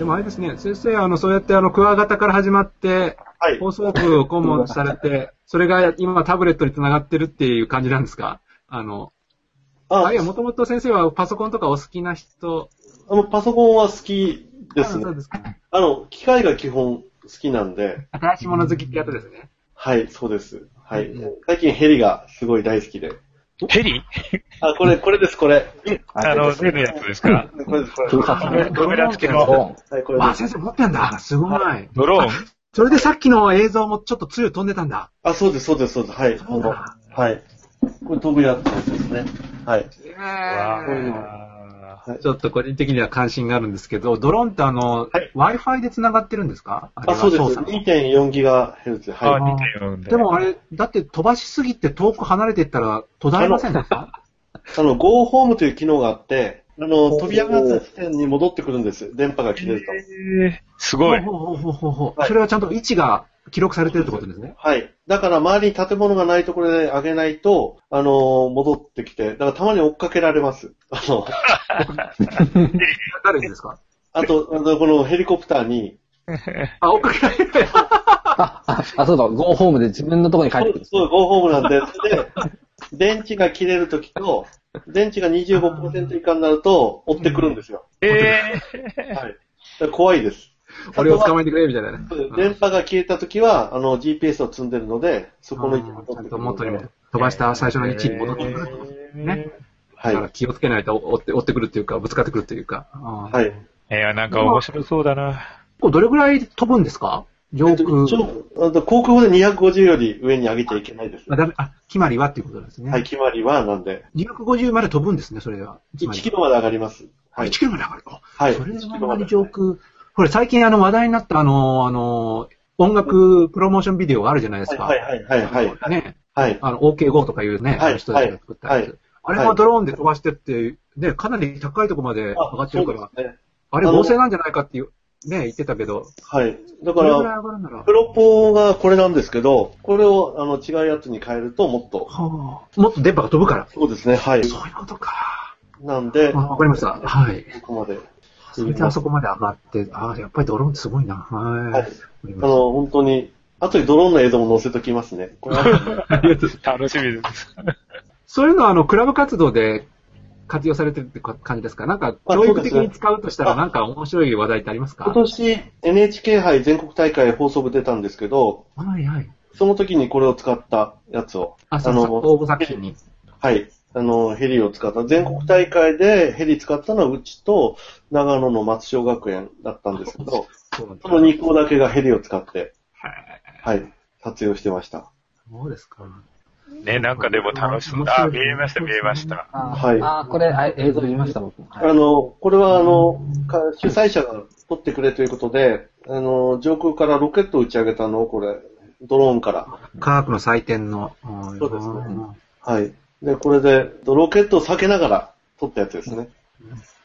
でもあれですね、先生、あの、そうやってあの、クワガタから始まって、はい。放送部を顧問されて、それが今タブレットにつながってるっていう感じなんですか？あの、ああ、いや、もともと先生はパソコンとかお好きな人？あの、パソコンは好きですねあそう。ですか。あの、機械が基本好きなんで、新しいもの好きってやつですね。はい、そうです。はいうん。最近ヘリがすごい大好きで。ヘリあ、これ、これです、これ。あの、出るやつですかこれです、これ。空撮ね。カメラ付きのドロはい、これわあ。先生持ってんだ。すごい。ドローン？それでさっきの映像もちょっと強い飛んでたんだ。あ、そうです、そうです、そうです。はい。あの、はい。これ飛ぶやつですね。はい。ういちょっと個人的には関心があるんですけど、ドローンってあの、はい Wi-Fi で繋がってるんですか？あ、そうです。れは操作2.4ギガヘルツ。あ、はい。2.4で。でもあれ、だって飛ばしすぎて遠く離れていったら途絶えませんでした？あの、Go Home という機能があって、あの、飛び上がった地点に戻ってくるんです。電波が切れると。えーすごい。ほうほうほうほうほうはいそれはちゃんと位置が記録されてるってことですね。はい。だから周りに建物がないところで上げないと、あの戻ってきて、だからたまに追っかけられます。あの、誰にですか？あと、あのこのヘリコプターに、あ、追っかけられる。あ、あ、あそうだ、ゴーホームで自分のところに帰ってくる。そう、ゴーホームなんで、それで、電池が切れるときと、電池が25%以下になると、追ってくるんですよ。えはい。だから怖いです。俺を捕まえてくれ、みたいなね。電波が消えたときは、あの、GPS を積んでるので、そこの位置に戻ちゃんってくるのでと元にも飛ばした最初の位置に戻ってくるね。はいだから。気をつけないと追って追ってくるっていうか、ぶつかってくるっていうか。ははい。いや、なんか面白そうだな。どれぐらい飛ぶんですか？上空。一応あと航空法で250より上に上げちゃいけないです。あ、ダメ、あ、決まりはっていうことですね。はい、決まりはなんで、250まで飛ぶんですね、それでは。つまり1キロまで上がります。あ1はい。キロまで上がる。あはい。それ1であんまり。上空。これ最近あの話題になったあの、あの、音楽プロモーションビデオがあるじゃないですか。はいはいはいはいはい。ね。はい。あの、OK5 とかいうね、はいあの人たちが作ったやつ。はいあれはドローンで飛ばしてって、ね、かなり高いところまで上がってるから、そうですね。あれ合成なんじゃないかっていう、ね、言ってたけど、はい。だから。プロポがこれなんですけど、これをあの違うやつに変えるともっと、はあ、もっと電波が飛ぶから。そうですね、はい。そういうことか。なんであ、わかりました。はい。ここまで。それであそこまで上がって、ああ、やっぱりドローンってすごいな。はい。あの、本当に、後でドローンの映像も載せときますね。これはたありがとう楽しみです。そういうのは、あの、クラブ活動で活用されてるって感じですか？なんか、あ教育的に使うとしたら、なんか面白い話題ってありますか？今年 NHK 杯全国大会放送部出たんですけど、はいはい。その時にこれを使ったやつを、あ、そうそう、応募作品に。はい。あの、ヘリを使った。全国大会でヘリ使ったのはうちと長野の松小学園だったんですけど、その2校だけがヘリを使って、はい、活用してました。そうですか。ね、なんかでも楽しそう。あ、見えました、見えました。あはいあ、これ、あ映像見ました、僕。はいあの、これはあの、か主催者が撮ってくれということで、あの、上空からロケットを打ち上げたのを、これ、ドローンから。科学の祭典の。そうですねはい。で、これで、ロケットを避けながら撮ったやつですね。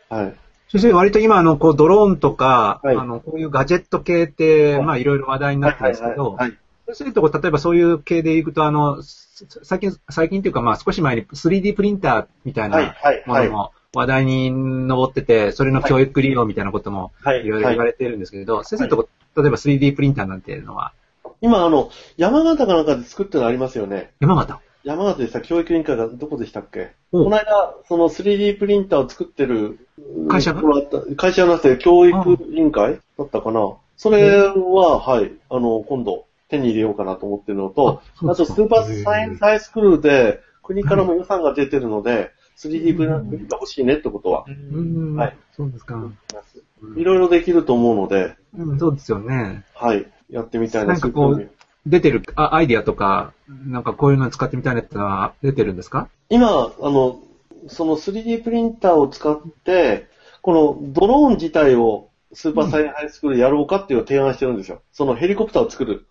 はい。先生、割と今、あの、こう、ドローンとか、はいあの、こういうガジェット系って、はいまあ、いろいろ話題になってるんですけど、はい。そういうとこ、例えばそういう系でいくと、あの、す最近、最近っていうか、まあ、少し前に 3D プリンターみたいはい。な。ものも話題に上ってて、それの教育利用みたいなこともはい。いろいろ言われているんですけれど、先生のとこ、例えば 3D プリンターなんていうのは、今、あの、山形かなんかで作ってるのありますよね。山形？山形でした、教育委員会がどこでしたっけ？おこの間、その 3D プリンターを作ってる会社が？会社じゃなくて教育委員会？だったかな？それは、はい、あの、今度手に入れようかなと思ってるのと、あとスーパーサイエンスハイスクールで国からも予算が出てるので、3D プリンターが欲しいねってことは、うーん、はい。そうですか。いろいろできると思うので、うん、そうですよね。はい、やってみたいな。なんかこう出てるあアイディアとか、なんかこういうの使ってみたいなってのは出てるんですか？今、あの、その 3D プリンターを使って、このドローン自体をスーパーサイエンスハイスクールでやろうかっていうのを提案してるんですよ。そのヘリコプターを作る。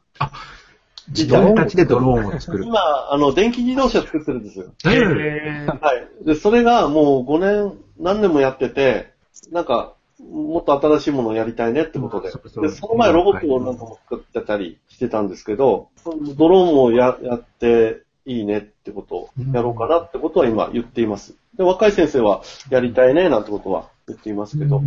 自分たちでドローンを作る。今、あの、電気自動車作ってるんですよ。えええーはい。で、それがもう5年、何年もやってて、なんか、もっと新しいものをやりたいねってことで。うんそうそうで、その前ロボットをなんかも作ってたりしてたんですけど、ドローンもややっていいねってことをやろうかなってことは今言っています。で、若い先生はやりたいねなんてことは言っていますけど。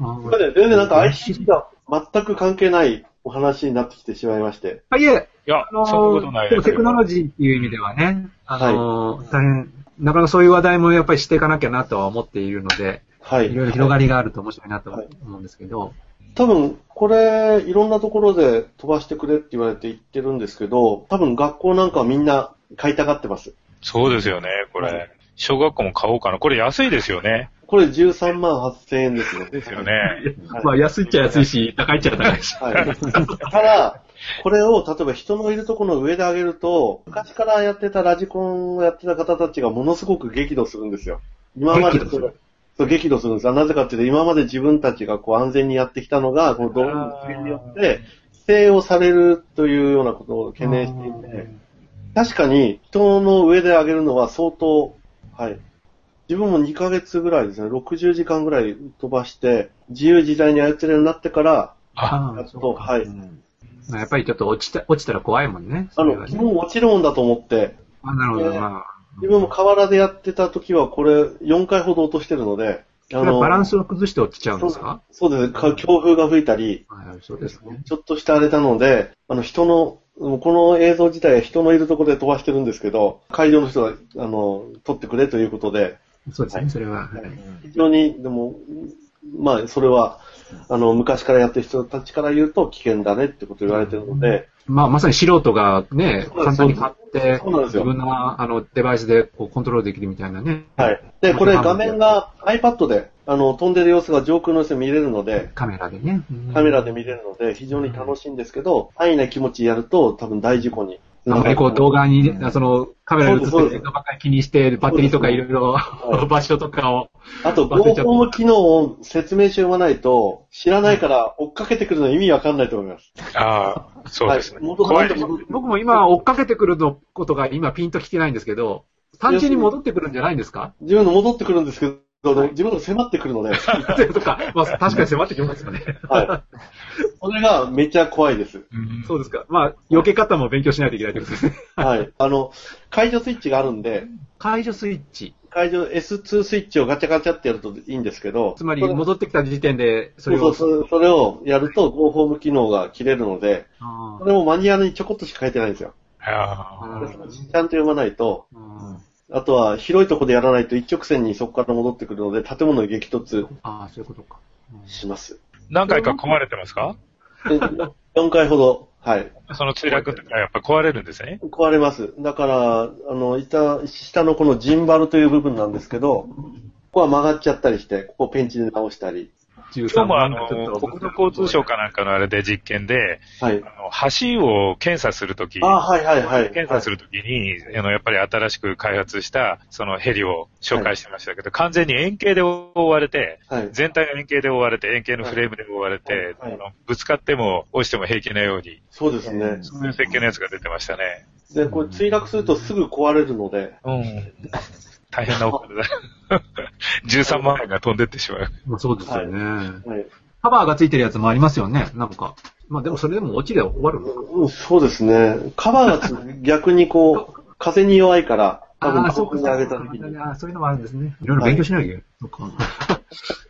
あこれで全然なんか ICT が全く関係ないお話になってきてしまいまして。あいえ、いやあ、のそんなことないでもテクノロジジーっていう意味ではね、あの大変、なかなかそういう話題もやっぱりしていかなきゃなとは思っているので、はい。いろいろ広がりがあると面白いなと思うんですけど、多分、これ、いろんなところで飛ばしてくれって言われて言ってるんですけど、多分学校なんかはみんな買いたがってます。そうですよね、こはれ。小学校も買おうかな。これ安いですよね。これ13万8000円ですよ。ですよね。は いまあ安いっちゃ安いし、高いっちゃ高いし。はい。ただ、これを、例えば人のいるところの上で上げると、昔からやってたラジコンをやってた方たちがものすごく激怒するんですよ。今まで激怒するそう激怒するんですよ。なぜかっていうと、今まで自分たちがこう安全にやってきたのが、このドローンのによって、規制をされるというようなことを懸念していて、確かに人の上で上げるのは相当、はい。自分も2ヶ月ぐらいですね、60時間ぐらい飛ばして、自由自在に操れるようになってから、あ、やっと、はい。まあやっぱりちょっと落ちた、落ちたら怖いもんね。あの、ね基本落ちるもんだと思って、あなるほど、えーまあ。自分も河原でやってた時はこれ4回ほど落としてるので、あそれはバランスを崩して落ちちゃうんですか？そうですね、か強風が吹いたり、はい、そうですね。ちょっとしたあれなので、あの人の、この映像自体は人のいるところで飛ばしてるんですけど、会場の人が、あの、撮ってくれということで、そうですね、はいそれは。はい非常に、でも、まあ、それは、あの、昔からやってる人たちから言うと危険だねってことを言われてるので、まあ、まさに素人がね、簡単に買っ自分のあのデバイスでこうコントロールできるみたいなね。はい。で、これ画面が iPad で、あの、飛んでる様子が上空の様子で見れるので、カメラでね。カメラで見れるので、非常に楽しいんですけど、安易な気持ちやると、多分大事故に。あんまりこう動画に、そのカメラに映ってそうでする映像ばっかり気にして、バッテリーとかいろいろはい。場所とかを。あと、忘れちゃった。Go ホーム機能を説明して読まないと、知らないから追っかけてくるの意味わかんないと思います。ああ、そうですね。はい。僕も今追っかけてくるのことが今ピンと来てないんですけど、単純に戻ってくるんじゃないんですか？自分の戻ってくるんですけど、自分の迫ってくるので、とか、まあ 確かに迫ってきますよね。はい。それがめっちゃ怖いです。うんそうですか。まあ、避け方も勉強しないといけないということですね。はい。あの、解除スイッチがあるんで、解除スイッチ。解除 S2 スイッチをガチャガチャってやるといいんですけど、つまり戻ってきた時点で、それを。そうそうそれをやると Go ホーム機能が切れるので、あこれもマニュアルにちょこっとしか書いてないんですよ。ちゃんと読まないと、ああとは広いところでやらないと一直線にそこから戻ってくるので、建物に激突あ、そういうことか。します。何回か壊れてますか？で4回ほど、はい。その墜落の時はやっぱ壊れるんですね？壊れます。だから、あの、板、下のこのジンバルという部分なんですけど、ここは曲がっちゃったりして、ここをペンチで直したり。13今日もあの、国土交通省かなんかのあれで実験で、はい。あの橋を検査するとき、あ、はいはいはい。検査するときに、あの、やっぱり新しく開発した、そのヘリを紹介してましたけど、完全に円形で覆われて、はい。全体が円形で覆われて、円形のフレームで覆われて、ぶつかっても落ちても平気なように、そうですね。そういう設計のやつが出てましたね。で、これ墜落するとすぐ壊れるので、うん。大変なお金だ。13万円が飛んでってしまう。まあそうですよね。はい。カバーがついてるやつもありますよね、なんか。まあでもそれでも落ちで終わるのか。うんそうですね。カバーがつ逆にこう、風に弱いから、多分ああ、そうか。遠くに上げた時に。ああ、そういうのもあるんですね。いろいろ勉強しなきゃいけない。そうか。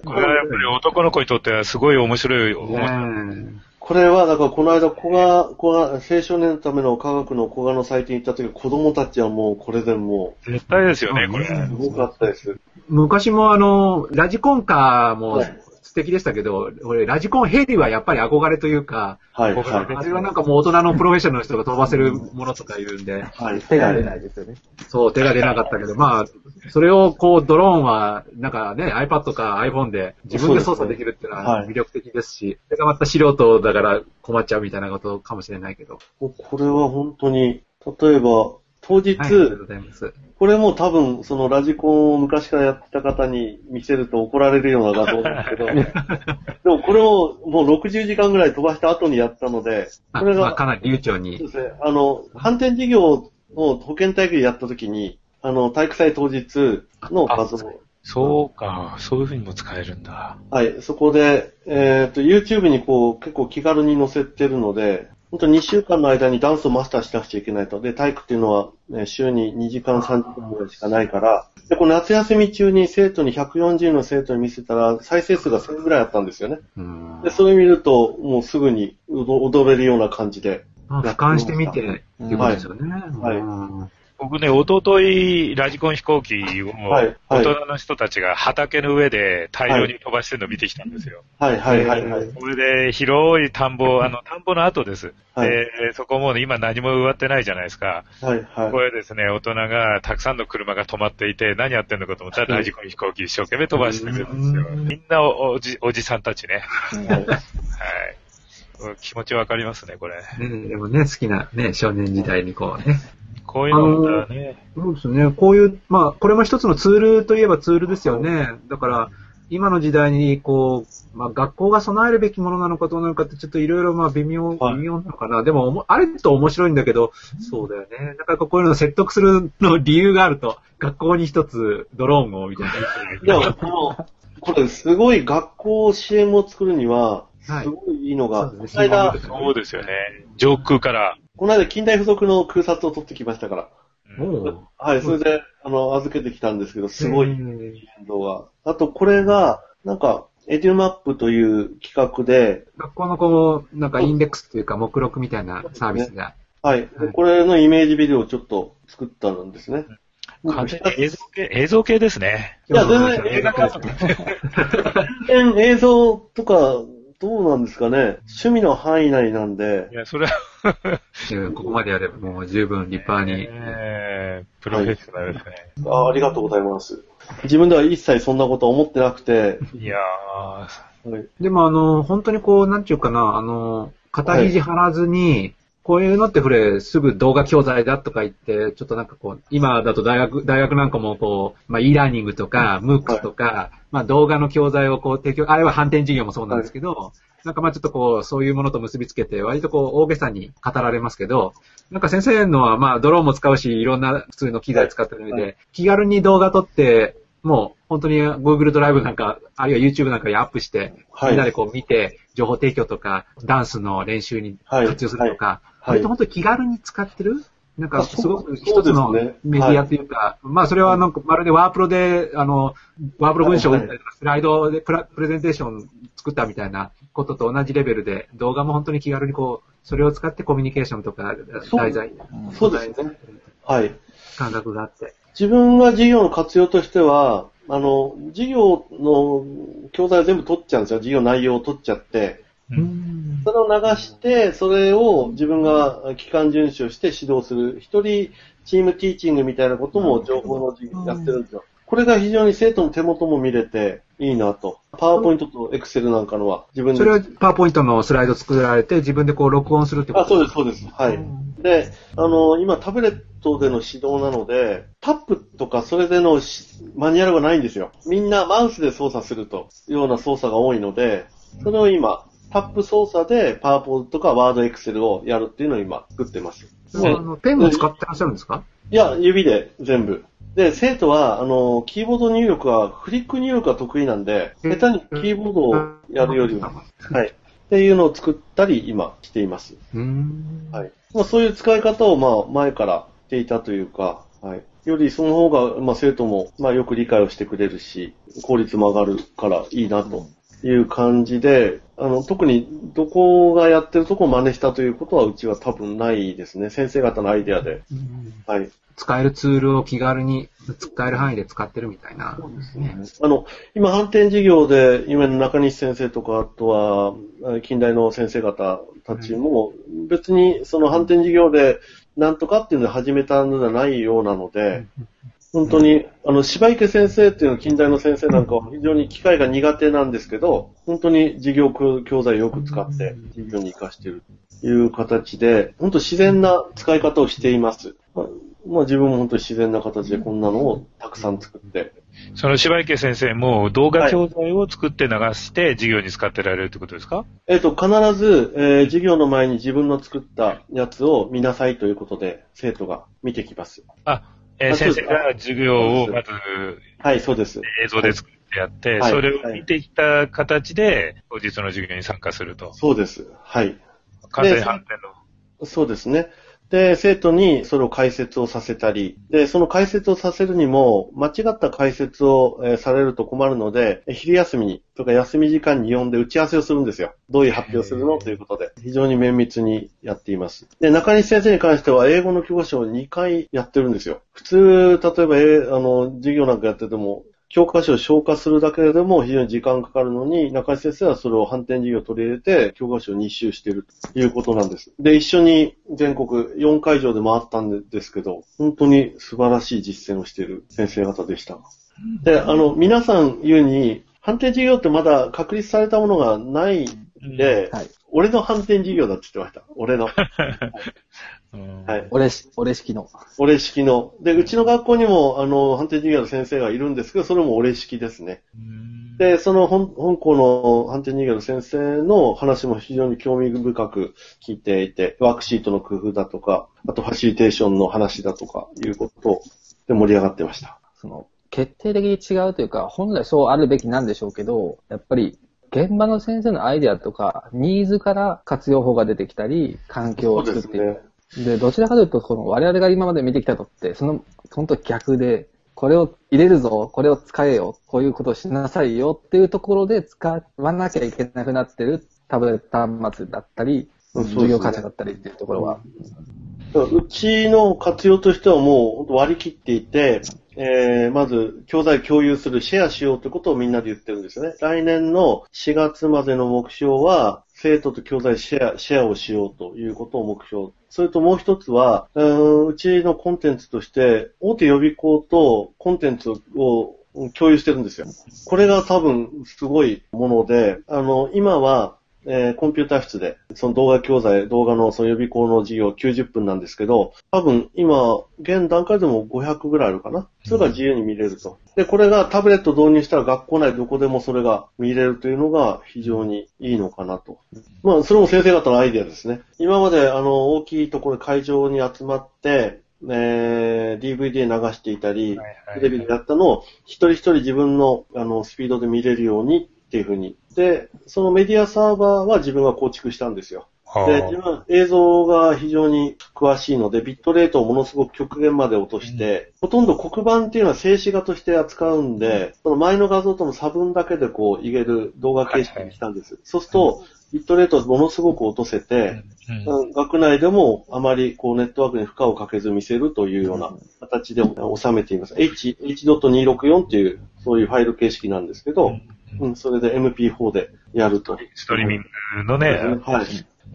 これはやっぱり男の子にとってはすごい面白い。ねこれは、だからこの間、小賀、小賀、青少年のための科学の小賀の祭典に行った時、子供たちはもうこれでも絶対ですよね、これ。う、すごかったです。え昔もあの、ラジコンカーもはい素敵でしたけど、俺、ラジコンヘリはやっぱり憧れというか、はい、はあれはなんかもう大人のプロフェッショナルの人が飛ばせるものとか言うんで、い。はい。手が出ないですよね。そう、手が出なかったけど、まあ、それをこう、ドローンは、なんかね、iPad か iPhone で自分で操作できるっていうのはいは魅力的ですし、それがまた素人だから困っちゃうみたいなことかもしれないけど。これは本当に、例えば、当日、はい、ありがとうございます。これも多分、そのラジコンを昔からやってた方に見せると怒られるような画像なんですけど、でもこれをもう60時間ぐらい飛ばした後にやったので、あこれが、まあ、かなり流暢そうに。ですね、あの、反転事業を保健体育でやった時に、あの、体育祭当日の画像、そうか、そういう風にも使えるんだ。はい、そこで、えっ、と、YouTube にこう、結構気軽に載せてるので、本当に2週間の間にダンスをマスターしなくちゃいけないと。で、体育っていうのは、ね、週に2時間3時間ぐらいしかないから、で、この夏休み中に生徒に140人の生徒に見せたら、再生数が1000ぐらいあったんですよね。うんで、それ見ると、もうすぐに踊踊れるような感じで。まあ俯瞰してみて、っていうことですよね。はいうん僕ね、おとといラジコン飛行機をはいはい大人の人たちが畑の上で大量に飛ばしてるのを見てきたんですよ。はいはいはいはい。それで広い田んぼ、あの、田んぼの後です。はいで、そこもう今何も植わってないじゃないですか。はいはいこ。れですね、大人がたくさんの車が止まっていて、何やってんのかと思ったらラジコン飛行機一生懸命飛ばしてるんですよ。うんみんなおおじ、おじさんたちね。はい はい。気持ちわかりますね、これ。ね、でもね、好きなね、少年時代にこうね。こういうのだね。そうですね。こういう、まあ、これも一つのツールといえばツールですよね。だから、今の時代に、こう、まあ、学校が備えるべきものなのかどうなのかって、ちょっといろいろ、まあ、微妙、はい微妙なのかな。でもおも、あると面白いんだけど、そうだよね。だから、こういうのを説得するの理由があると、学校に一つドローンを、みたいいや、この、これすごい学校 CM を作るには、はいすごいいいのが、そうですこの間ね、そうですよね。上空から。この間近代付属の空撮を撮ってきましたから。はい、それで、あの、預けてきたんですけど、すごいへ変ー動が。あと、これが、なんか、エデュマップという企画で、学校のこう、なんかインデックスというか目録みたいなサービスが。はい、はいこれのイメージビデオをちょっと作ったんですね。完全に映像系、映像系ですね。いや、全然映画画 全然映像とか、どうなんですかね？趣味の範囲内なんでい、や、それは、うんここまでやればもう十分立派に。えープロフェッショナルですね。あありがとうございます。自分では一切そんなこと思ってなくて、いやはい、でもあの、本当にこう、なんちゅうかな、あの、肩肘張らずに、こういうのって触れ、すぐ動画教材だとか言って、ちょっとなんかこう、今だと大学、大学なんかもこう、まあ e ラーニングとか、MOOC とか、まあ動画の教材をこう提供、あれは反転授業もそうなんですけど、なんかまあちょっとこう、そういうものと結びつけて、割とこう、大げさに語られますけど、なんか先生のはまあドローンも使うし、いろんな普通の機材使ってるので、は気軽に動画撮って、もう本当に Google ドライブなんか、あるいは YouTube なんかにアップして、はい。みんなでこう見て、情報提供とか、ダンスの練習にはい。活用するとか、はい割と本当に気軽に使ってる？なんか、すごく一つのメディアというか、まあそれはなんか、まるでワープロで、あの、ワープロ文章を打ったりとか、スライドでプラプレゼンテーション作ったみたいなことと同じレベルで、動画も本当に気軽にこう、それを使ってコミュニケーションとか、題材、そうですね。はい。感覚があって。自分が授業の活用としては、あの、授業の教材を全部取っちゃうんですよ。授業内容を取っちゃって。ー、うんそれを流して、それを自分が期間遵守して指導する、一人チームティーチングみたいなことも情報の授業やってるんですよ。これが非常に生徒の手元も見れていいなと。パワーポイントとエクセルなんかのは自分で。それはパワーポイントのスライド作られて、自分でこう録音するってこと？あ、そうです、そうです。はい。で、あの、今タブレットでの指導なので、タップとかそれでのしマニュアルがないんですよ。みんなマウスで操作するというような操作が多いので、それを今、タップ操作でパワーポとかワードエクセルをやるっていうのを今作ってます。それはあのペンを使ってらっしゃるんですか？いや、指で全部。で、生徒は、あの、キーボード入力は、フリック入力が得意なんで、下手にキーボードをやるよりは、はい。っていうのを作ったり、今、しています。はい。まあ、そういう使い方を、まあ、前からしていたというか、はい。よりその方が、まあ、生徒も、まあ、よく理解をしてくれるし、効率も上がるからいいな、という感じで、あの、特に、どこがやってるとこを真似したということは、うちは多分ないですね。先生方のアイデアで。はい。使えるツールを気軽に使える範囲で使ってるみたいな。あの、今、反転授業で、今の中西先生とか、あとは、あ近代の先生方たちも、別にその反転授業で、なんとかっていうので始めたのではないようなので、本当に、あの、芝池先生っていうの近代の先生なんかは非常に機械が苦手なんですけど、本当に授業教材をよく使って、授業に活かしているという形で、本当自然な使い方をしています。まあ、まあ自分も本当に自然な形でこんなのをたくさん作って、その柴池先生も動画教材を作って流して授業に使ってられるってことですか、えっ、と、必ず、えー授業の前に自分の作ったやつを見なさいということで、生徒が見てきます。あ、えー先生が授業をまずはい、そうです。映像で作ってやって、はいそれを見てきた形で、当日の授業に参加すると。そうです。はい。完全反転のそうですね。で、生徒にそれを解説をさせたり、で、その解説をさせるにも、間違った解説を、えーされると困るので、え昼休みに、とか休み時間に呼んで打ち合わせをするんですよ。どういう発表するの？ということで、非常に綿密にやっています。で、中西先生に関しては、英語の教科書を2回やってるんですよ。普通、例えば、えーあの、授業なんかやってても、教科書を消化するだけでも非常に時間かかるのに、中井先生はそれを反転授業を取り入れて、教科書を2周しているということなんです。で、一緒に全国4会場で回ったんですけど、本当に素晴らしい実践をしている先生方でした。で、あの、皆さん言うに、反転授業ってまだ確立されたものがないんで、はい。俺の反転授業だって言ってました。俺の。うんはい。俺し、俺式の。俺式の。で、うちの学校にも、あの、反転授業の先生がいるんですけど、それも俺式ですね。うんで、その本本校の判定人間の先生の話も非常に興味深く聞いていて、ワークシートの工夫だとか、あとファシリテーションの話だとか、いうことで盛り上がってました。その、決定的に違うというか、本来そうあるべきなんでしょうけど、やっぱり、現場の先生のアイデアとか、ニーズから活用法が出てきたり、環境を作っていく。ね。で、どちらかというと、この我々が今まで見てきたのって、その、本当逆で、これを入れるぞ、これを使えよ、こういうことをしなさいよっていうところで使わなきゃいけなくなってるタブレット端末だったり、そうですね授業価値だったりっていうところは。うちの活用としてはもう割り切っていて、えー、まず、教材共有する、シェアしようということをみんなで言ってるんですよね。来年の4月までの目標は、生徒と教材シェア、シェアをしようということを目標。それともう一つは、ううちのコンテンツとして、大手予備校とコンテンツを共有してるんですよ。これが多分すごいもので、あの、今は、えーコンピューター室で、その動画教材、動画のその予備校の授業90分なんですけど、多分今、現段階でも500ぐらいあるかな。それが自由に見れると。で、これがタブレット導入したら学校内どこでもそれが見れるというのが非常にいいのかなと。まあ、それも先生方のアイデアですね。今まであの、大きいところ会場に集まって、えー DVD 流していたり、テレビでやったのを一人一人自分のあのスピードで見れるようにっていうふうに。で、そのメディアサーバーは自分が構築したんですよ。はあで、自分は映像が非常に詳しいので、ビットレートをものすごく極限まで落として、ほとんど黒板っていうのは静止画として扱うんで、その前の画像との差分だけでこう、いける動画形式にしたんです。そうすると、ビットレートをものすごく落とせて、うん。うん。学内でもあまりこうネットワークに負荷をかけず見せるというような形で収めています。H、H.264 っていう、そういうファイル形式なんですけど、うん、それで MP4 でやると。ストリーミングのね、はい。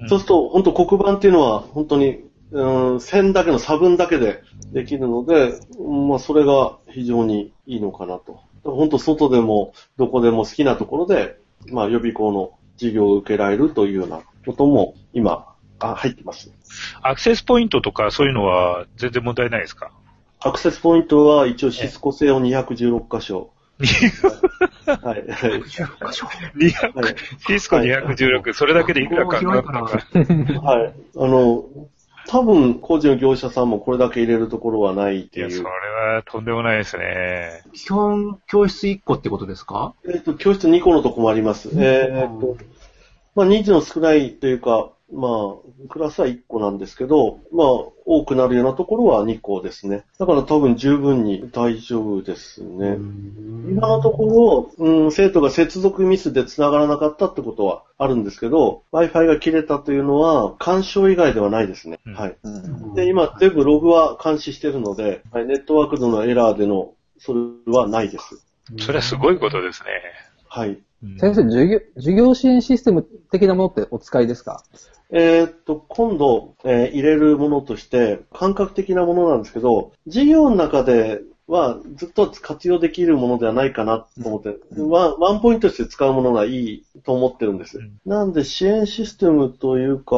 うんそうすると、本当黒板っていうのは、本当に、うん、線だけの差分だけでできるので、うんまあ、それが非常にいいのかなと。本当、外でも、どこでも好きなところで、まあ、予備校の授業を受けられるというようなことも、今、あ入ってます。アクセスポイントとかそういうのは全然問題ないですか？アクセスポイントは一応シスコ製を216箇所。はい。はい200はいシスコ216、それだけでいくらかかるのか。はい。あの、多分、工事の業者さんもこれだけ入れるところはないっていいや、それう。はとんでもないですね。基本、教室1個ってことですか？えっ、と、教室2個のとこもあります。えっ、と、まあ、人数の少ないというか、まあ、クラスは1個なんですけど、まあ、多くなるようなところは2個ですね。だから多分十分に大丈夫ですね。今のところ、うん、生徒が接続ミスで繋がらなかったってことはあるんですけど、Wi-Fi が切れたというのは、干渉以外ではないですね。うんはい。うんで、今、全部ログは監視してるので、はい、ネットワーク上のエラーでの、それはないです。それはすごいことですね。はい。うん先生、授業、授業支援システム的なものってお使いですか？えーっと、今度、えー入れるものとして、感覚的なものなんですけど、授業の中ではずっと活用できるものではないかなと思って、ワンワンポイントとして使うものがいいと思ってるんです。うんなんで支援システムというか、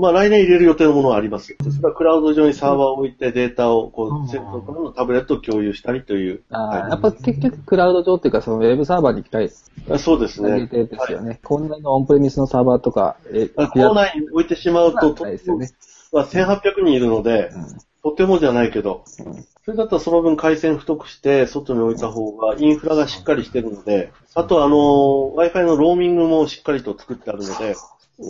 まあ来年入れる予定のものはあります。それはクラウド上にサーバーを置いてデータをこうんう、セットからのタブレットを共有したりという。ああ、はいやっぱ結局クラウド上っていうか、そのウェブサーバーに機械あそうですね。ですよね。こんなのオンプレミスのサーバーとか、え、あ校内に置いてしまうと、ね。まあ、1800人いるので、とてもじゃないけど、それだったらその分回線太くして外に置いた方がインフラがしっかりしてるので、あとあの、Wi-Fi のローミングもしっかりと作ってあるので、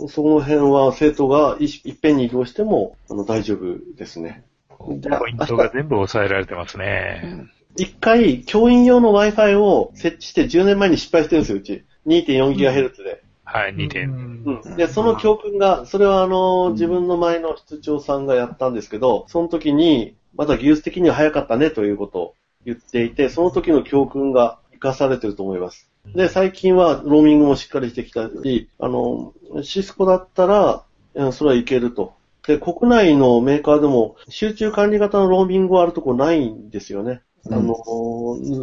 その辺は生徒がいいっぺんに移動してもあの大丈夫ですね。でポイントが全部抑えられてますね。一回、教員用の Wi-Fi を設置して10年前に失敗してるんですよ、うち。2.4GHz で。はい、2う点。んうん。で、その教訓が、それはあの、自分の前の室長さんがやったんですけど、その時に、まだ技術的には早かったねということを言っていて、その時の教訓が活かされてると思います。で、最近はローミングもしっかりしてきたし、あの、シスコだったら、うんそれはいけると。で、国内のメーカーでも集中管理型のローミングはあるところないんですよね。あの、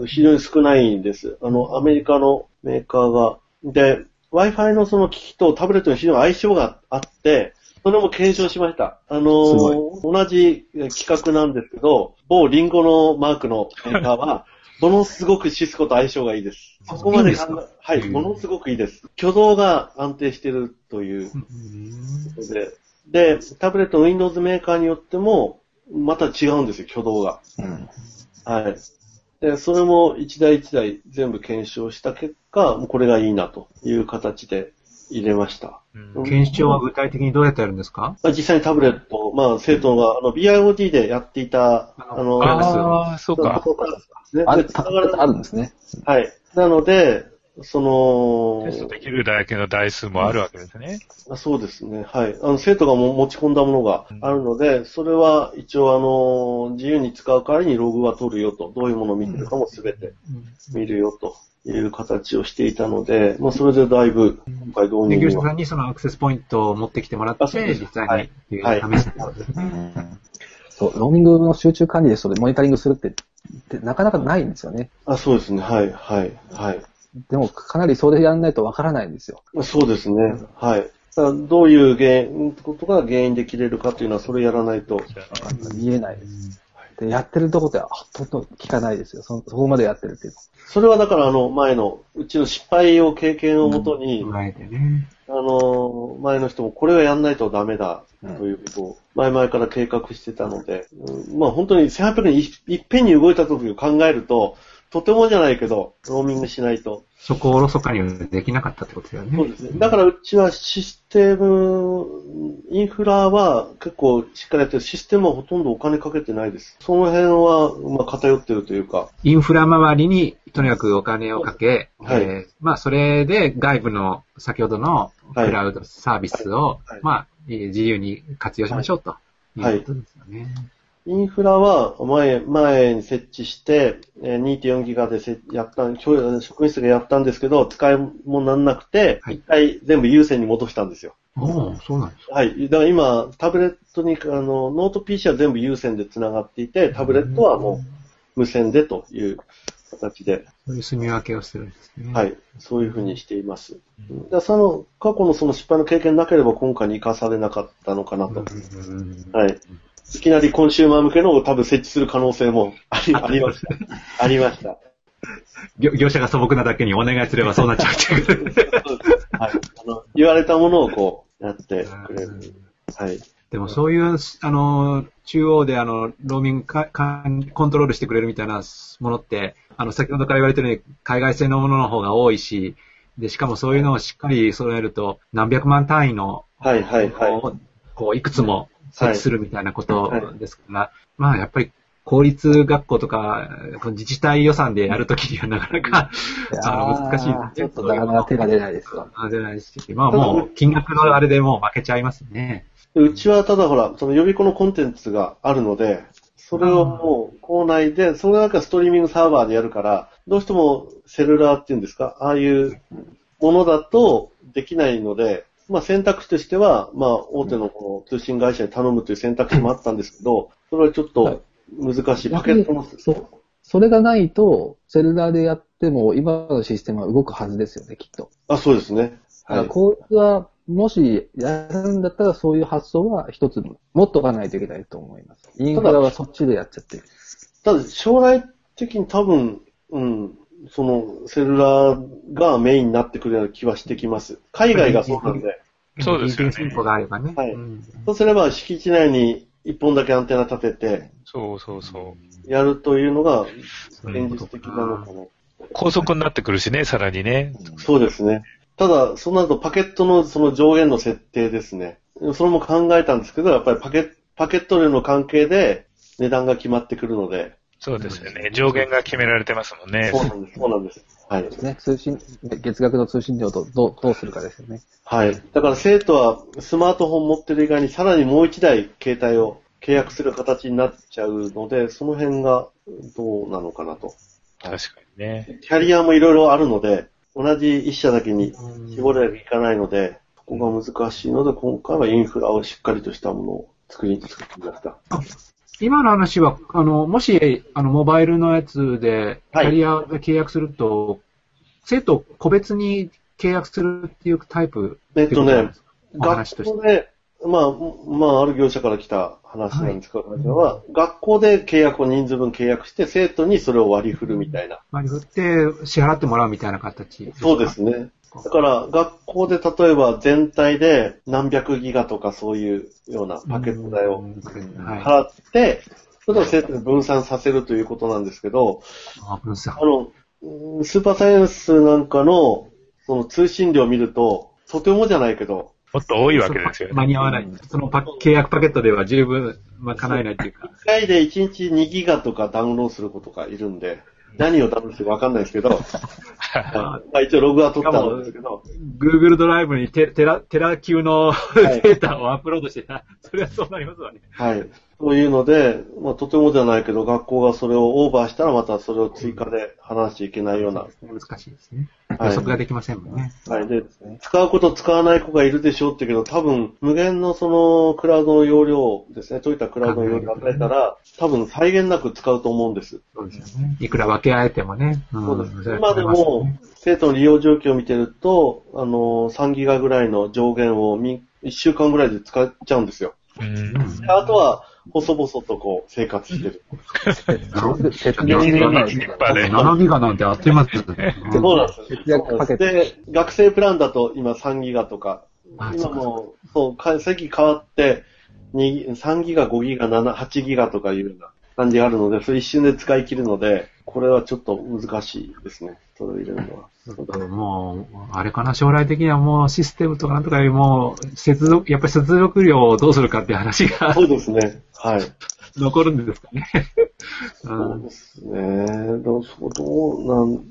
非常に少ないんです。あの、アメリカのメーカーが。で、Wi-Fi のその機器とタブレットに非常に相性があって、それも検証しました。あのすごい同じ企画なんですけど、某リンゴのマークのメーカーは、ものすごくシスコと相性がいいです。そこまでいいんですか？はい、うんものすごくいいです。挙動が安定してるということで、で、タブレットの Windows メーカーによっても、また違うんですよ、挙動が。うん。はい。で、それも一台一台全部検証した結果、もうこれがいいなという形で入れました。うん検証は具体的にどうやってやるんですか？まあ、実際にタブレット、まあ、生徒が、あの、BIOD でやっていた、ああの、ああ、そうか。そうかですね。ある、でたあるんですね。はい。なので、そのテストできるだけの台数もあるわけですね。あそうですね。はい。あの、生徒がも持ち込んだものがあるので、それは一応あの、自由に使う代わりにログは取るよと、どういうものを見てるかもすべて見るよという形をしていたので、まあ、それでだいぶ、今回導で、入には業者さんにそのアクセスポイントを持ってきてもらって、あそうです実際にはいっていうはい試すってことですね。そう、ローミングの集中管理でそれモニタリングするって、ってなかなかないんですよね。あ、そうですね。はい、はい、はい。でも、かなりそれやんないとわからないんですよ。そうですね。はい。どういう原因、ことが原因で切れるかというのは、それやらないと。見えないです。で、やってるとこではほとんど聞かないですよ。そそこまでやってるっていうそれはだから、あの、前の、うちの失敗を経験をもとに、加えてね。あの、前の人もこれはやんないとダメだ、ということを、前々から計画してたので、うんまあ本当に1800円いいっぺんに動いた時を考えると、とてもじゃないけど、ローミングしないと。そこをおろそかにはできなかったってことだよね。そうですね。だからうちはシステム、インフラは結構しっかりやってる。システムはほとんどお金かけてないです。その辺は、まあ偏ってるというか、インフラ周りにとにかくお金をかけ、はいえーまあそれで外部の先ほどのはいクラウドサービスを、はいまあえー自由に活用しましょうということですよね。インフラは前、前に設置して、えー2.4ギガでせやった、教職員室がやったんですけど、使い物にならなくて、はい一回全部有線に戻したんですよ。おおそうなんですか。はい。だから今、タブレットに、あの、ノート PC は全部有線で繋がっていて、タブレットはもう無線でという形で、そういう住み分けをするんですね。はい。そういうふうにしています。だからその、過去のその失敗の経験なければ今回に生かされなかったのかなと。うんはい。いきなりコンシューマー向けのを多分設置する可能性もありありました。ありました。業業者が素朴なだけにお願いすればそうなっちゃうっていう。はい。あの、言われたものをこう、やってくれる。はい。でもそういう、あの、中央であの、ローミングかかコントロールしてくれるみたいなものって、あの、先ほどから言われてるように海外製のものの方が多いし、で、しかもそういうのをしっかり揃えると、何百万単位の、はい、はい、はい。こう、こういくつも設置するみたいなことですから、まあやっぱり公立学校とか、自治体予算でやるときにはなかなか、あの、難しいあーちょっとなかなか手が出ないですよ。あ出ないし、まあもう、金額のあれでもう負けちゃいますね。でうちはただほら、その予備校のコンテンツがあるので、それをもう校内で、それなんかストリーミングサーバーでやるから、どうしてもセルラーっていうんですか、ああいうものだとできないので、まあ選択肢としては、まあ大手のこの通信会社に頼むという選択肢もあったんですけど、それはちょっと難しい。パケットの、そう。それがないと、セルラーでやっても、今のシステムは動くはずですよね、きっと。あ、そうですね。はい。こいつは、もしやるんだったら、そういう発想は一つ持っとかないといけないと思います。インフラはそっちでやっちゃってる。ただ将来的に多分、うん、そのセルラーがメインになってくるような気はしてきます。海外がそうなんで。そうですよねがあればね。はいうんそうすれば敷地内に一本だけアンテナ立てて、そうそうそう。やるというのが現実的なのかな。高速になってくるしね、さらにね。そうですね。ただ、そうなるとパケットのその上限の設定ですね。それも考えたんですけど、やっぱりパケパケット量の関係で値段が決まってくるので、そうですよね。上限が決められてますもんね。そうなんです、そうなんです。はい。ね、通信、月額の通信料とどう、どうするかですよね。はい。だから生徒はスマートフォン持ってる以外にさらにもう一台携帯を契約する形になっちゃうので、その辺がどうなのかなと。確かにね。キャリアもいろいろあるので、同じ一社だけに絞ればいかないので、ここが難しいので、今回はインフラをしっかりとしたものを作り、作ってみました。今の話は、あの、もし、あの、モバイルのやつで、キはい。ャリアで契約すると、生徒個別に契約するっていうタイプえっとね、お話として。学校で、まあ、まあ、ある業者から来た話なんですけど、話は、学校で契約を人数分契約して、生徒にそれを割り振るみたいな。割り振って支払ってもらうみたいな形そうですね。だから、学校で例えば全体で何百ギガとかそういうようなパケット代をはい。払って、それを生徒に分散させるということなんですけど、あ分散あの、うんスーパーサイエンスなんかの、その通信量を見ると、とてもじゃないけど、もっと多いわけですよね。間に合わない。そのパ契約パケットでは十分、まあ、叶えないっていうか。1回で1日2ギガとかダウンロードすることがいるんで、何をダウンロードしてるかわかんないですけど、まあ一応ログは取ったんですけど、Google ドライブにテテラ、テラ級のいデータをアップロードしてた。それはそうなりますわね。はい。そういうので、まあとてもじゃないけど、学校がそれをオーバーしたらまたそれを追加で話しちゃいけないような。難しいですね。はい予測ができませんもんね。はい。で、使うこと使わない子がいるでしょうって言うけど、多分、無限のその、クラウドの容量ですね、そういったクラウドの容量を与えたら、多分際限なく使うと思うんです。そうですよね。いくら分け合えてもね。んそうです。それは今でも、生徒の利用状況を見てると、あの、3ギガぐらいの上限をみ1週間ぐらいで使っちゃうんですよ。うん。であとは、細々とこう、生活してる。節電でない立派で7ギガなんてあっという間ですよね。そうなんです。節約パケットで、学生プランだと今3ギガとか、あ今もう、そう、か席変わって、に3ギガ、5ギガ、7、8ギガとかいうような感じがあるので、それ一瞬で使い切るので、これはちょっと難しいですね。それを入れるのは。もう、あれかな、将来的にはもうシステムとかなんとかよりも、接続、やっぱり接続量をどうするかっていう話がそうですね。はい。残るんですかね。うそうんですね。どう、そうどうなん、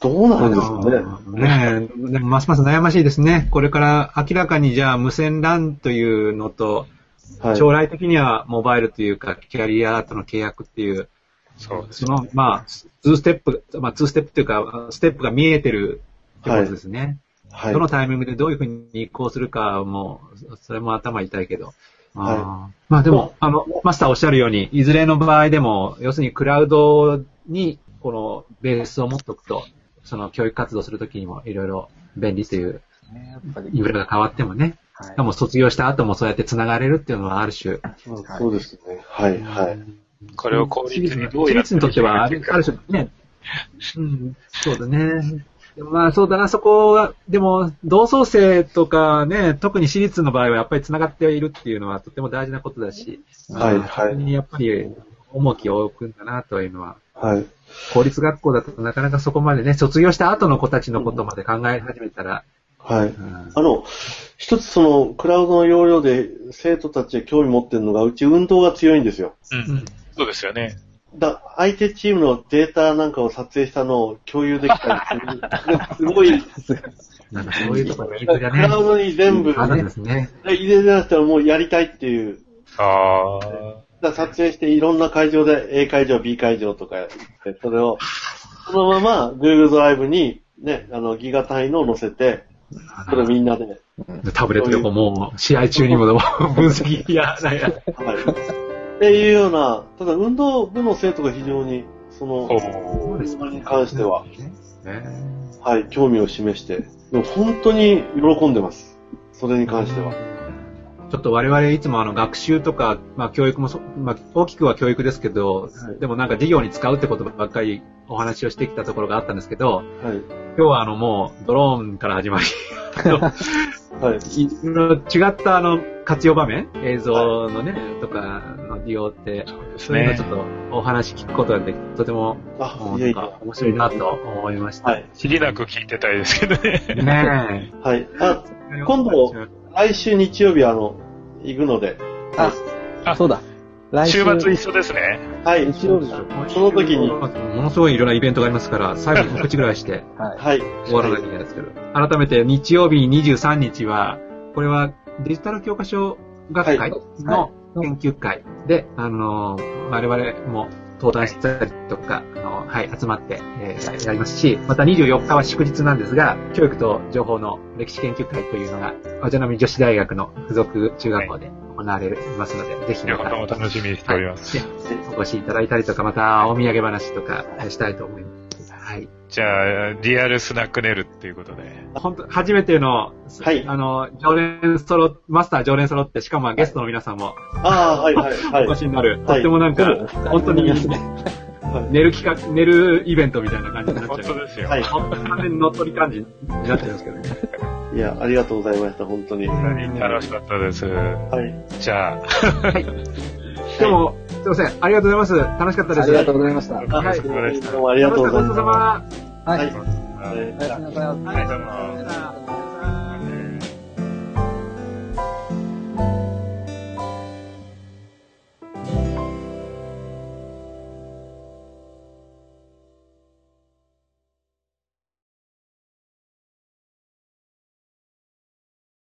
どうなんですかね。ねますます悩ましいですね。これから明らかにじゃあ無線 LAN というのと、はい。将来的にはモバイルというか、キャリアとの契約っていう、そうですその、まあ、2ステップ、まあ、2ステップというか、ステップが見えてるってことですね。はいど。のタイミングでどういうふうに移行するかも、それも頭痛いけど。はいまあでも、あの、マスターおっしゃるように、いずれの場合でも、要するにクラウドに、このベースを持っておくと、その教育活動するときにもいろいろ便利という、ねやっぱりインフラが変わってもね、はいしかも卒業した後もそうやって繋がれるっていうのはある種、うんそうですね。はい、はい。これを効率にどう私やって立にとっては、あるある種ね、うん、そうだね。まあそうだな、そこは、でも、同窓生とかね、特に私立の場合はやっぱり繋がっているっていうのはとても大事なことだし、はいまあはいにやっぱり重きを置くんだなというのは、はい。公立学校だとなかなかそこまでね、卒業した後の子たちのことまで考え始めたら、はい。うんあの、一つその、クラウドの容量で生徒たちが興味持ってるのが、うち運動が強いんですよ。うん。そうですよね。だ、相手チームのデータなんかを撮影したのを共有できたりする。すごい、なんかそういうところがいいクがね、ラウドに全部、ねで、すね。入れなったらもうやりたいっていう。ああ。だ撮影していろんな会場で A 会場、B 会場とかやって、それを、そのまま Google ドライブにね、あの、ギガ単位のを載せて、それをみんなで、タブレットでこうもう、試合中にも分析や、なんや、はい。っていうような、ただ運動部の生徒が非常に、その、それに関しては、ねはい、興味を示して、でも本当に喜んでます。それに関しては。ちょっと我々いつもあの学習とか、まあ教育もそ、まあ大きくは教育ですけど、はいでもなんか授業に使うってことばっかりお話をしてきたところがあったんですけど、はい。今日はあのもうドローンから始まり、はい。違ったあの、活用場面？映像のね、とかの利用って、そういうのちょっ。とお話聞くことができて、とても、あいやいやなんか。面白いなと思いました。はい。知りなく聞いてたいですけどね。ね はい。あ、え。今度来週日曜日あの、行くので。あ、あそうだ。来週末一緒ですね。はい。日曜日だその時にものすごいいろんなイベントがありますから、最後に告知ぐらいしてはい。はい。終わらなきゃいけないですけど。改めて日曜日23日は、これはデジタル教科書学会の研究会で、あの、我々も登壇したりとか、あの、はい、集まって、えーやりますし、また24日は祝日なんですが、教育と情報の歴史研究会というのが、お茶の実女子大学の付属中学校で行われますので、ぜひ両また方とも楽しみにしております。はいお越しいただいたりとか、またお土産話とかしたいと思います。はい。じゃあ、リアルスナックネルっていうことで。本当初めての、はいあの、常連揃、マスター常連揃って、しかもゲストの皆さんもああ、はい、はい、はい。お越しになる、はいとってもなんか、本当にはい寝る企画、寝るイベントみたいな感じになっ本ちゃう。当ですよ。はい本当に完全に乗っ取り感じになっちゃうんですけどね。いや、ありがとうございました、本当に。は楽しかったです。い。じゃあ、でも、すいません、ありがとうございます。楽しかったです。ありがとうございました。あはいどうもありがとうございごちそうさまま。す。はい。はいはいおやすみなさい。はいどうもさよなら